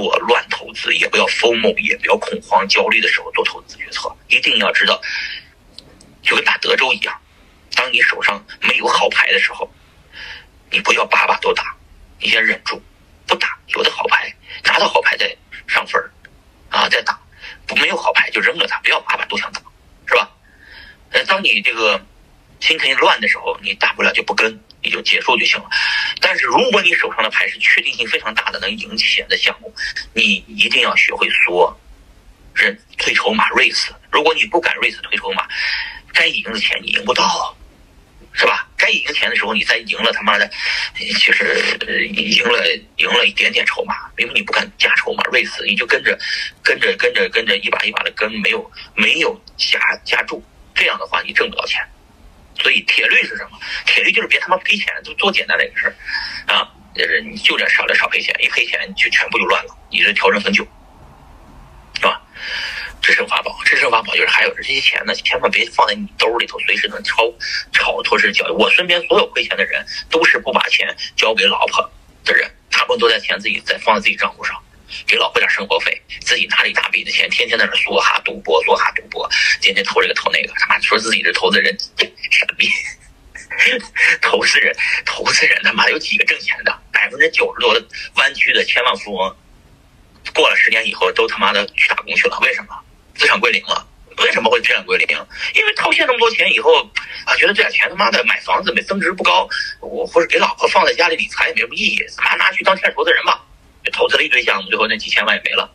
做乱投资，也不要疯蒙也不要恐慌焦虑的时候做投资决策。一定要知道，就跟打德州一样，当你手上没有好牌的时候，你不要把把都打，你先忍住不打。有的好牌拿到好牌再上分啊，再打；不没有好牌就扔了它，不要把把都想打，是吧？呃，当你这个心情乱的时候，你大不了就不跟。你就结束就行了，但是如果你手上的牌是确定性非常大的能赢钱的项目，你一定要学会缩，人推筹码 race。如果你不敢 race 推筹码，该赢的钱你赢不到，是吧？该赢钱的时候你再赢了，他妈的，其实赢了赢了一点点筹码，因为你不敢加筹码 race，你就跟着跟着跟着跟着一把一把的跟，没有没有加加注，这样的话你挣不到钱。所以铁律是什么？铁律就是别他妈赔钱，就多简单的一个事儿，啊，就是你就这少点少赔钱，一赔钱就全部就乱了，你这调整很久，是吧？制胜法宝，制胜法宝就是还有这些钱呢，千万别放在你兜里头，随时能超炒脱身交易。我身边所有亏钱的人，都是不把钱交给老婆的人，他们都在钱自己在放在自己账户上。给老婆点生活费，自己拿了一大笔的钱，天天在那梭哈赌博，梭哈赌博，天天投这个投那个，他妈说自己是投资人，傻逼！投资人，投资人他妈有几个挣钱的？百分之九十多的湾区的千万富翁，过了十年以后都他妈的去打工去了，为什么？资产归零了。为什么会资产归零？因为套现那么多钱以后啊，觉得这点钱他妈的买房子没增值不高，我或者给老婆放在家里理财也没什么意义，他妈拿去当天使投资人吧。投资了一堆项目，最后那几千万也没了。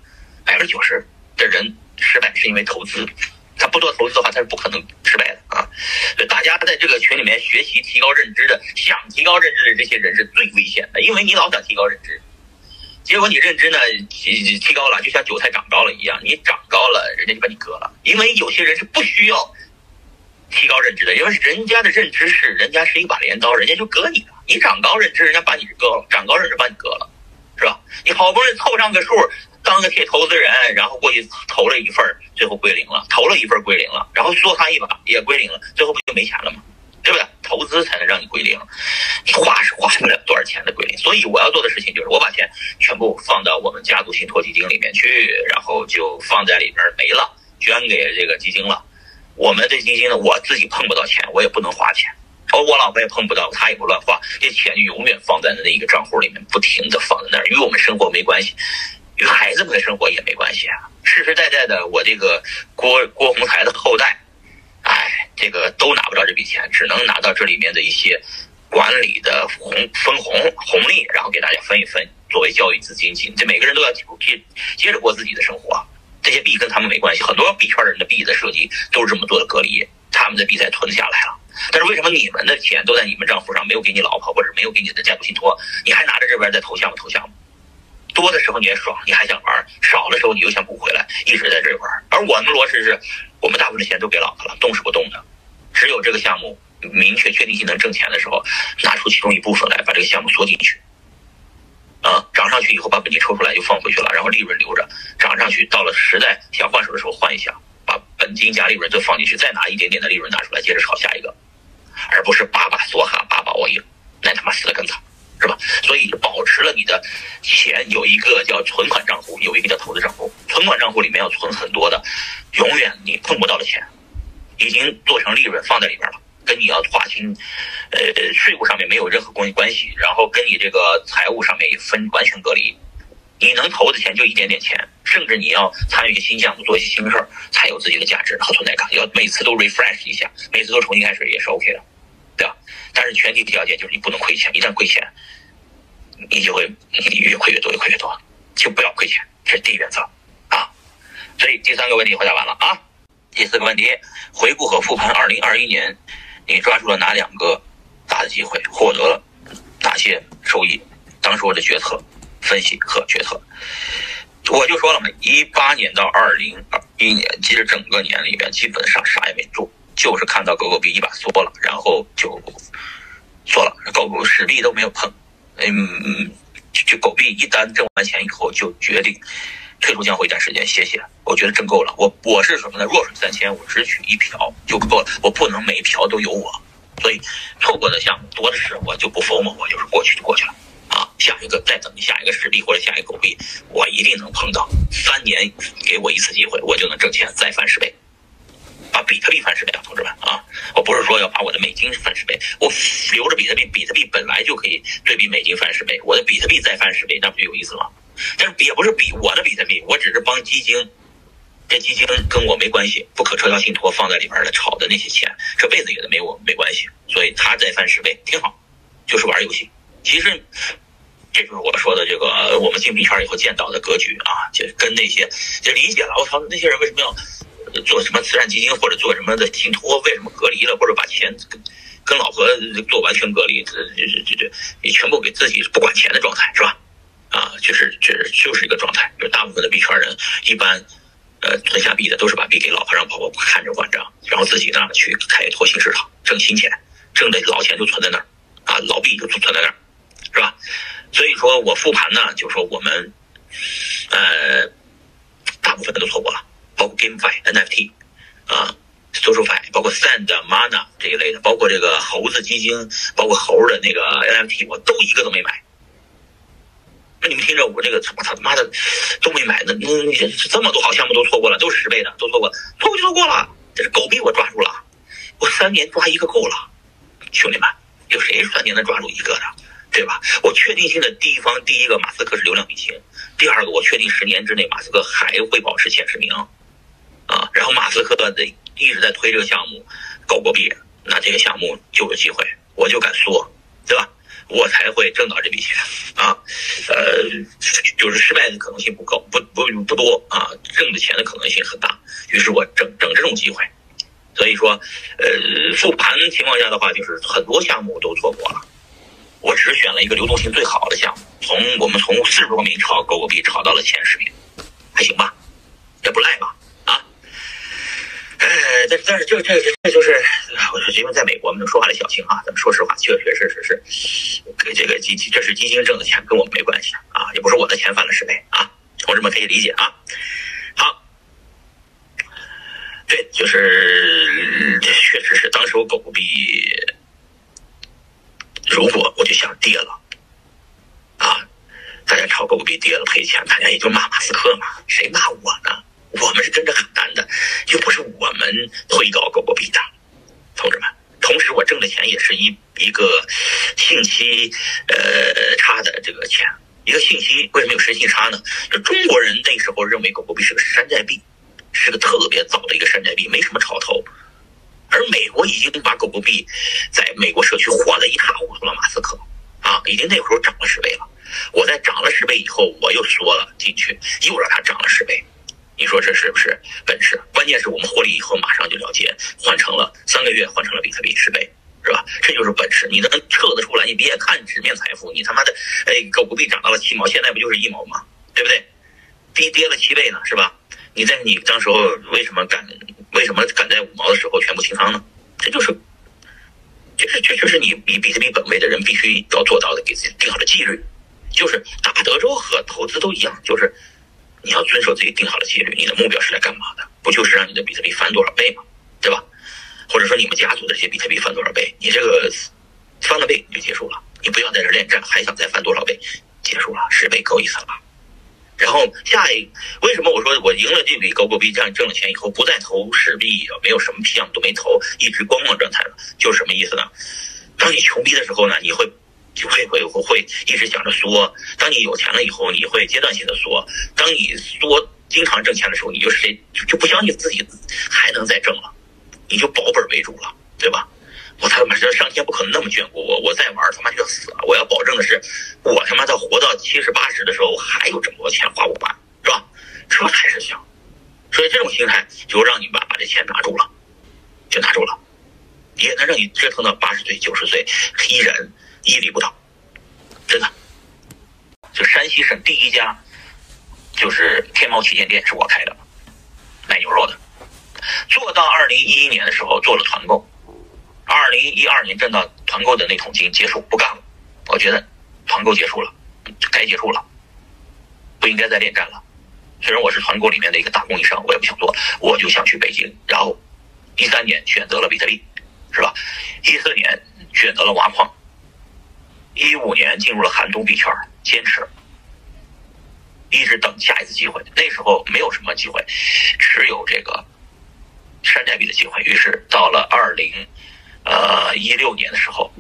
百分之九十的人失败是因为投资，他不做投资的话，他是不可能失败的啊。所以大家在这个群里面学习提高认知的，想提高认知的这些人是最危险的，因为你老想提高认知，结果你认知呢提提高了，就像韭菜长高了一样，你长高了，人家就把你割了。因为有些人是不需要提高认知的，因为人家的认知是人家是一把镰刀，人家就割你了。你长高认知，人家把你割了；长高认知，把你割了。好不容易凑上个数，当个铁投资人，然后过去投了一份，最后归零了；投了一份归零了，然后说他一把也归零了，最后不就没钱了吗？对不对？投资才能让你归零，你花是花不了多少钱的归零。所以我要做的事情就是，我把钱全部放到我们家族信托基金里面去，然后就放在里边没了，捐给这个基金了。我们这基金呢，我自己碰不到钱，我也不能花钱。我老婆也碰不到，她也不乱花，这钱就永远放在那一个账户里面，不停的放在那儿，与我们生活没关系，与孩子们的生活也没关系啊。实实在在的，我这个郭郭洪才的后代，哎，这个都拿不到这笔钱，只能拿到这里面的一些管理的红分红红利，然后给大家分一分，作为教育资金。这每个人都要接接着过自己的生活，这些币跟他们没关系。很多币圈人的币的设计都是这么做的隔离，他们的币才存下来了。但是为什么你们的钱都在你们账户上，没有给你老婆或者没有给你的家族信托，你还拿着这边在投项目投项目？多的时候你也爽，你还想玩；少的时候你又想补回来，一直在这玩。而我们罗氏是，我们大部分的钱都给老婆了，动是不动的。只有这个项目明确确定性能挣钱的时候，拿出其中一部分来把这个项目缩进去。啊，涨上去以后把本金抽出来又放回去了，然后利润留着。涨上去到了实在想换手的时候换一下，把本金加利润都放进去，再拿一点点的利润拿出来，接着炒下一个。而不是把把梭哈把把我赢，那他妈死的更惨，是吧？所以保持了你的钱有一个叫存款账户，有一个叫投资账户。存款账户里面要存很多的，永远你碰不到的钱，已经做成利润放在里边了，跟你要划清，呃，税务上面没有任何关关系，然后跟你这个财务上面也分完全隔离。你能投的钱就一点点钱，甚至你要参与新项目，做一些新事儿，才有自己的价值和存在感。要每次都 refresh 一下，每次都重新开始也是 OK 的，对吧？但是前提条件就是你不能亏钱，一旦亏钱，你就会你越亏越多，越亏越多，就不要亏钱，这是第一原则啊。所以第三个问题回答完了啊。第四个问题，回顾和复盘二零二一年，你抓住了哪两个大的机会，获得了哪些收益？当时我的决策。分析和决策，我就说了嘛，一八年到二零二一年，其实整个年里边基本上啥也没做，就是看到狗狗币一把缩了，然后就缩了，狗狗实币都没有碰，嗯，就狗币一单挣完钱以后就决定退出江湖一段时间歇歇，我觉得挣够了，我我是什么呢？弱水三千，我只取一瓢就够了，我不能每一瓢都有我，所以错过的项目多的是，我就不疯了，我就是过去就过去了。啊，下一个再等下一个石币或者下一个狗币，我一定能碰到。三年给我一次机会，我就能挣钱再翻十倍，把比特币翻十倍啊，同志们啊！我不是说要把我的美金翻十倍，我留着比特币，比特币本来就可以对比美金翻十倍，我的比特币再翻十倍，那不就有意思吗？但是也不是比我的比特币，我只是帮基金，这基金跟我没关系，不可撤销信托放在里边的炒的那些钱，这辈子也都没我没关系，所以它再翻十倍挺好，就是玩游戏。其实，这就是我说的这个我们进币圈以后见到的格局啊，就跟那些就理解了。我操，那些人为什么要做什么慈善基金或者做什么的信托？为什么隔离了，或者把钱跟跟老婆做完全隔离？这这这这，你全部给自己不管钱的状态是吧？啊，就是就是就是一个状态。就大部分的币圈人一般，呃，存下币的都是把币给老婆让婆婆看着管着，然后自己呢去开拓新市场挣新钱，挣的老钱就存在那儿啊，老币就存在那儿。说我复盘呢，就说我们，呃，大部分的都错过了，包括 GameFi、NFT 啊、SocialFi，包括 Sand、Mana 这一类的，包括这个猴子基金，包括猴的那个 NFT，我都一个都没买。那你们听着，我这个我操他妈的都没买，那那这么多好项目都错过了，都是十倍的，都错过，错过就错过了。这是狗币我抓住了，我三年抓一个够了，兄弟们，有谁三年能抓住一个的？对吧？我确定性的地方，第一个，马斯克是流量明星；第二个，我确定十年之内马斯克还会保持前十名，啊，然后马斯克的一直在推这个项目，狗狗币，那这个项目就有机会，我就敢说，对吧？我才会挣到这笔钱啊，呃，就是失败的可能性不高，不不不多啊，挣的钱的可能性很大，于是我整整这种机会，所以说，呃，复盘情况下的话，就是很多项目都错过了。我只是选了一个流动性最好的项目，从我们从四十多名炒狗狗币炒到了前十名，还行吧，也不赖吧，啊，哎，但但是这这这这就是，我说因为在美国，我们说话得小心啊。咱们说实话，确确实实是，跟这个基这是基金挣的钱，跟我们没关系啊，也不是我的钱翻了十倍啊，同志们可以理解啊。好，对，就是确实是当时我狗狗币。如果我就想跌了，啊，大家炒狗币跌了赔钱，大家也就骂马斯克嘛，谁骂我呢？我们是跟着喊单的，又不是我们推高狗狗币的，同志们。同时，我挣的钱也是一一个信息呃差的这个钱，一个信息为什么有时信差呢？就中国人那时候认为狗狗币是个山寨币，是个特别早的一个山寨币，没什么炒头。而美国已经把狗狗币在美国社区火得一塌糊涂了，马斯克啊，已经那会儿涨了十倍了。我在涨了十倍以后，我又缩了进去，又让它涨了十倍。你说这是不是本事？关键是我们获利以后马上就了结，换成了三个月换成了比特币十倍，是吧？这就是本事，你能测得出来？你别看纸面财富，你他妈的，哎，狗狗币涨到了七毛，现在不就是一毛吗？对不对？跌跌了七倍呢，是吧？你在你当时候为什么敢？为什么敢在五毛的时候全部清仓呢？这就是，这是这就是你以比特币本位的人必须要做到的，给自己定好的纪律，就是打德州和投资都一样，就是你要遵守自己定好的纪律。你的目标是来干嘛的？不就是让你的比特币翻多少倍吗？对吧？或者说你们家族的这些比特币翻多少倍？你这个翻了倍你就结束了，你不要在这恋战，还想再翻多少倍？结束了，十倍够意思了吧？然后下一，为什么我说我赢了这笔狗狗币，这样挣了钱以后不再投实币，没有什么项目都没投，一直观望状态了，就是什么意思呢？当你穷逼的时候呢，你会就会会会会一直想着缩；当你有钱了以后，你会阶段性的缩；当你缩经常挣钱的时候，你就谁就不相信自己还能再挣了，你就保本为主了，对吧？我他妈这上天不可能那么眷顾我，我再玩他妈就要死了。我要保证的是，我他妈到活到七十八十的时候，我还有这么多钱花不完，是吧？这才是想。所以这种心态就让你把把这钱拿住了，就拿住了，也能让你折腾到八十岁、九十岁依然屹立不倒。真的，就山西省第一家就是天猫旗舰店是我开的，卖牛肉的，做到二零一一年的时候做了团购。零一二年挣到团购的那桶金结束不干了，我觉得团购结束了，该结束了，不应该再恋战了。虽然我是团购里面的一个大供应商，我也不想做，我就想去北京。然后一三年选择了比特币，是吧？一四年选择了挖矿，一五年进入了寒冬币圈，坚持，一直等下一次机会。那时候没有什么机会，只有这个山寨币的机会。于是到了二零呃一六年的时候，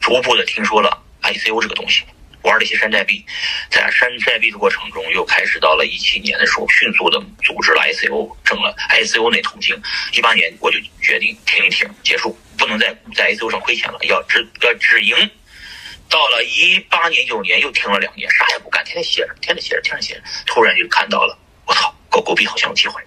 逐步的听说了 ICO 这个东西。玩了一些山寨币，在山寨币的过程中，又开始到了一七年的时候，迅速的组织了 ICO，挣了 ICO 那桶金。一八年我就决定停一停，结束，不能再在 ICO 上亏钱了，要止要止盈。到了一八年、一九年又停了两年，啥也不干，天天歇着，天天歇着，天天歇着。突然就看到了，我操，狗狗币好像有机会！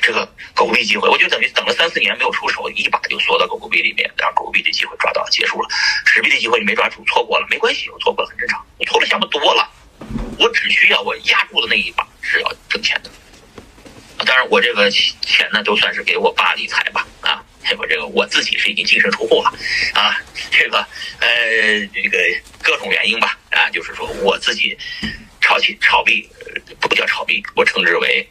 这个狗币机会，我就等于等了三四年没有出手，一把就缩到狗狗币里面，让狗狗币的机会抓到，结束了。纸币的机会你没抓住，错过了，没关系，我错过了很正常。我投的项目多了，我只需要我压住的那一把是要挣钱的。当然，我这个钱呢，都算是给我爸理财吧。啊，我这个我自己是已经净身出户了。啊，这个呃，这个各种原因吧。啊，就是说我自己炒起炒币，不叫炒币，我称之为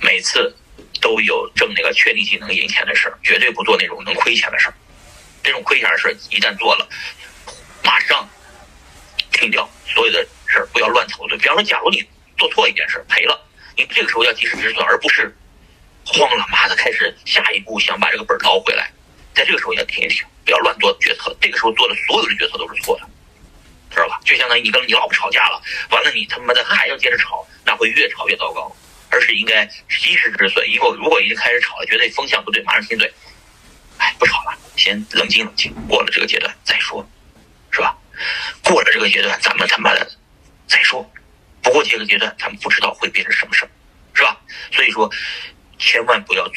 每次。都有挣那个确定性能赢钱的事儿，绝对不做那种能亏钱的事儿。这种亏钱的事儿一旦做了，马上停掉所有的事儿，不要乱投。对，比方说，假如你做错一件事赔了，你这个时候要及时止损，而不是慌了妈的开始下一步想把这个本儿捞回来。在这个时候要停一停，不要乱做决策。这个时候做的所有的决策都是错的，知道吧？就相当于你跟你老婆吵架了，完了你他妈的还要接着吵，那会越吵越糟糕。而是应该及时止损。以后如果已经开始炒了，觉得风向不对，马上停嘴。哎，不炒了，先冷静冷静，过了这个阶段再说，是吧？过了这个阶段，咱们他妈的再说。不过这个阶段，咱们不知道会变成什么事儿，是吧？所以说，千万不要。